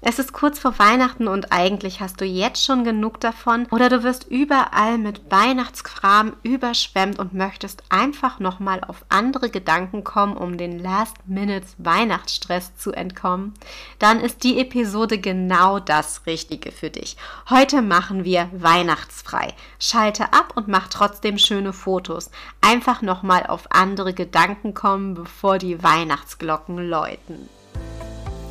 Es ist kurz vor Weihnachten und eigentlich hast du jetzt schon genug davon oder du wirst überall mit Weihnachtskram überschwemmt und möchtest einfach nochmal auf andere Gedanken kommen, um den Last-Minutes-Weihnachtsstress zu entkommen. Dann ist die Episode genau das Richtige für dich. Heute machen wir weihnachtsfrei. Schalte ab und mach trotzdem schöne Fotos. Einfach nochmal auf andere Gedanken kommen, bevor die Weihnachtsglocken läuten.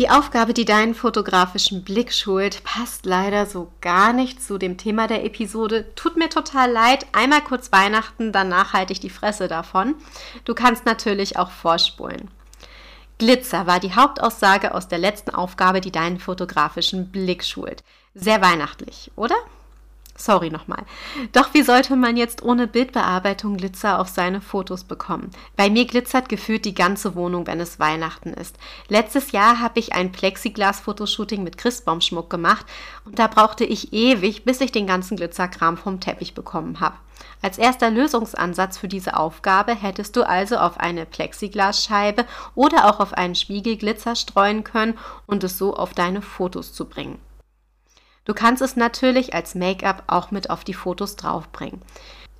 Die Aufgabe, die deinen fotografischen Blick schult, passt leider so gar nicht zu dem Thema der Episode. Tut mir total leid. Einmal kurz Weihnachten, danach halte ich die Fresse davon. Du kannst natürlich auch vorspulen. Glitzer war die Hauptaussage aus der letzten Aufgabe, die deinen fotografischen Blick schult. Sehr weihnachtlich, oder? Sorry nochmal. Doch wie sollte man jetzt ohne Bildbearbeitung Glitzer auf seine Fotos bekommen? Bei mir glitzert gefühlt die ganze Wohnung, wenn es Weihnachten ist. Letztes Jahr habe ich ein Plexiglas-Fotoshooting mit Christbaumschmuck gemacht und da brauchte ich ewig, bis ich den ganzen Glitzerkram vom Teppich bekommen habe. Als erster Lösungsansatz für diese Aufgabe hättest du also auf eine Plexiglasscheibe oder auch auf einen Spiegel Glitzer streuen können und es so auf deine Fotos zu bringen. Du kannst es natürlich als Make-up auch mit auf die Fotos draufbringen.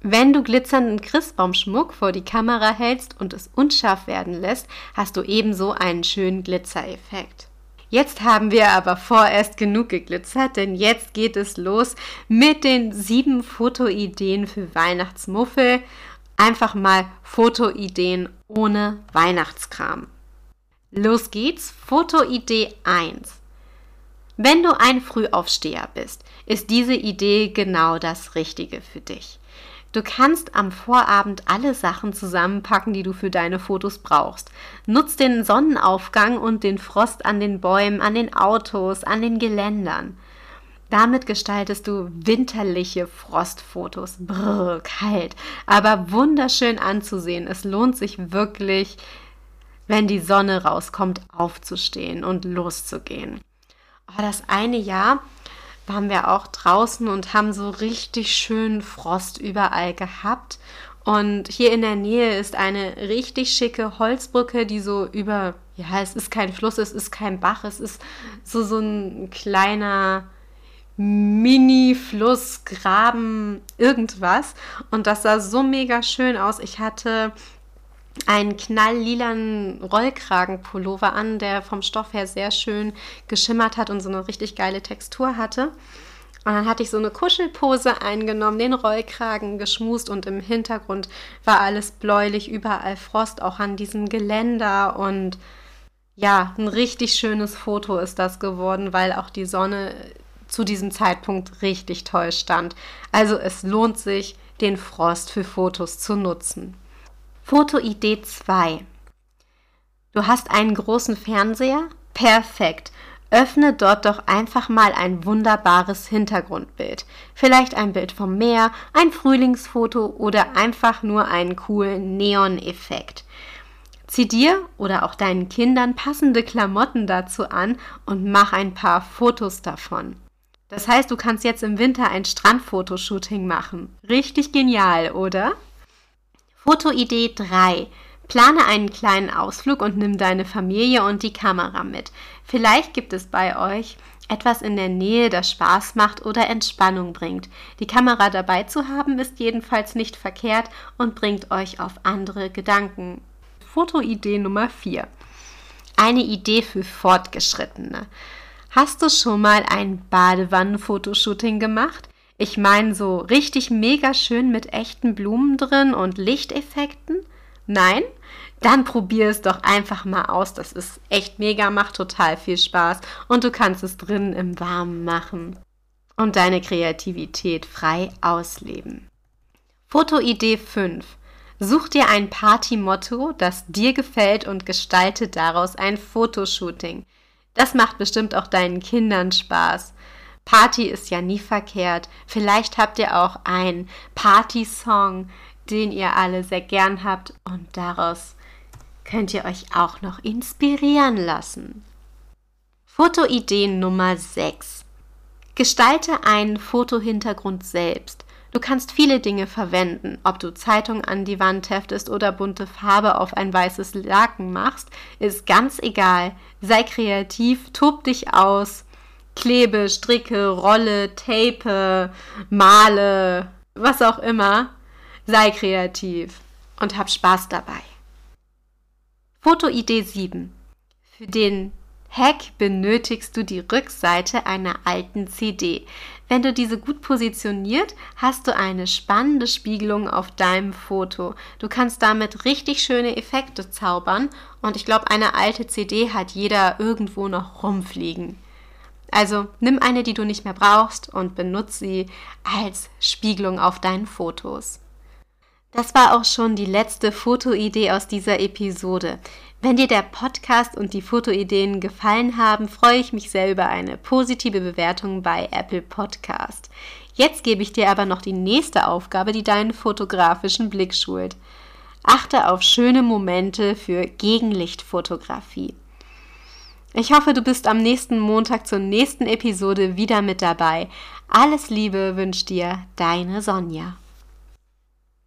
Wenn du glitzernden Christbaumschmuck vor die Kamera hältst und es unscharf werden lässt, hast du ebenso einen schönen Glitzereffekt. Jetzt haben wir aber vorerst genug geglitzert, denn jetzt geht es los mit den sieben Fotoideen für Weihnachtsmuffel. Einfach mal Fotoideen ohne Weihnachtskram. Los geht's, Fotoidee 1. Wenn du ein Frühaufsteher bist, ist diese Idee genau das Richtige für dich. Du kannst am Vorabend alle Sachen zusammenpacken, die du für deine Fotos brauchst. Nutz den Sonnenaufgang und den Frost an den Bäumen, an den Autos, an den Geländern. Damit gestaltest du winterliche Frostfotos. Brrr, kalt, aber wunderschön anzusehen. Es lohnt sich wirklich, wenn die Sonne rauskommt, aufzustehen und loszugehen oh, das eine Jahr waren wir auch draußen und haben so richtig schön Frost überall gehabt. Und hier in der Nähe ist eine richtig schicke Holzbrücke, die so über, ja, es ist kein Fluss, es ist kein Bach, es ist so, so ein kleiner Mini-Fluss, Graben, irgendwas. Und das sah so mega schön aus. Ich hatte einen knalllilanen Rollkragenpullover an, der vom Stoff her sehr schön geschimmert hat und so eine richtig geile Textur hatte. Und dann hatte ich so eine Kuschelpose eingenommen, den Rollkragen geschmust und im Hintergrund war alles bläulich, überall Frost, auch an diesem Geländer. Und ja, ein richtig schönes Foto ist das geworden, weil auch die Sonne zu diesem Zeitpunkt richtig toll stand. Also es lohnt sich, den Frost für Fotos zu nutzen. Fotoidee 2. Du hast einen großen Fernseher? Perfekt. Öffne dort doch einfach mal ein wunderbares Hintergrundbild. Vielleicht ein Bild vom Meer, ein Frühlingsfoto oder einfach nur einen coolen Neon-Effekt. Zieh dir oder auch deinen Kindern passende Klamotten dazu an und mach ein paar Fotos davon. Das heißt, du kannst jetzt im Winter ein Strandfotoshooting machen. Richtig genial, oder? Fotoidee 3. Plane einen kleinen Ausflug und nimm deine Familie und die Kamera mit. Vielleicht gibt es bei euch etwas in der Nähe, das Spaß macht oder Entspannung bringt. Die Kamera dabei zu haben ist jedenfalls nicht verkehrt und bringt euch auf andere Gedanken. Fotoidee Nummer 4. Eine Idee für Fortgeschrittene. Hast du schon mal ein Badewannenfotoshooting gemacht? Ich meine so richtig mega schön mit echten Blumen drin und Lichteffekten? Nein? Dann probier es doch einfach mal aus. Das ist echt mega, macht total viel Spaß und du kannst es drinnen im Warmen machen und deine Kreativität frei ausleben. Fotoidee 5. Such dir ein Party-Motto, das dir gefällt und gestalte daraus ein Fotoshooting. Das macht bestimmt auch deinen Kindern Spaß. Party ist ja nie verkehrt. Vielleicht habt ihr auch einen Party-Song, den ihr alle sehr gern habt und daraus könnt ihr euch auch noch inspirieren lassen. Fotoidee Nummer 6. Gestalte einen Fotohintergrund selbst. Du kannst viele Dinge verwenden, ob du Zeitung an die Wand heftest oder bunte Farbe auf ein weißes Laken machst, ist ganz egal. Sei kreativ, tob dich aus, klebe, stricke, rolle, tape, male, was auch immer. Sei kreativ und hab Spaß dabei. Fotoidee 7. Für den Hack benötigst du die Rückseite einer alten CD. Wenn du diese gut positioniert, hast du eine spannende Spiegelung auf deinem Foto. Du kannst damit richtig schöne Effekte zaubern und ich glaube, eine alte CD hat jeder irgendwo noch rumfliegen. Also nimm eine, die du nicht mehr brauchst und benutze sie als Spiegelung auf deinen Fotos. Das war auch schon die letzte Fotoidee aus dieser Episode. Wenn dir der Podcast und die Fotoideen gefallen haben, freue ich mich sehr über eine positive Bewertung bei Apple Podcast. Jetzt gebe ich dir aber noch die nächste Aufgabe, die deinen fotografischen Blick schult. Achte auf schöne Momente für Gegenlichtfotografie. Ich hoffe, du bist am nächsten Montag zur nächsten Episode wieder mit dabei. Alles Liebe wünscht dir deine Sonja.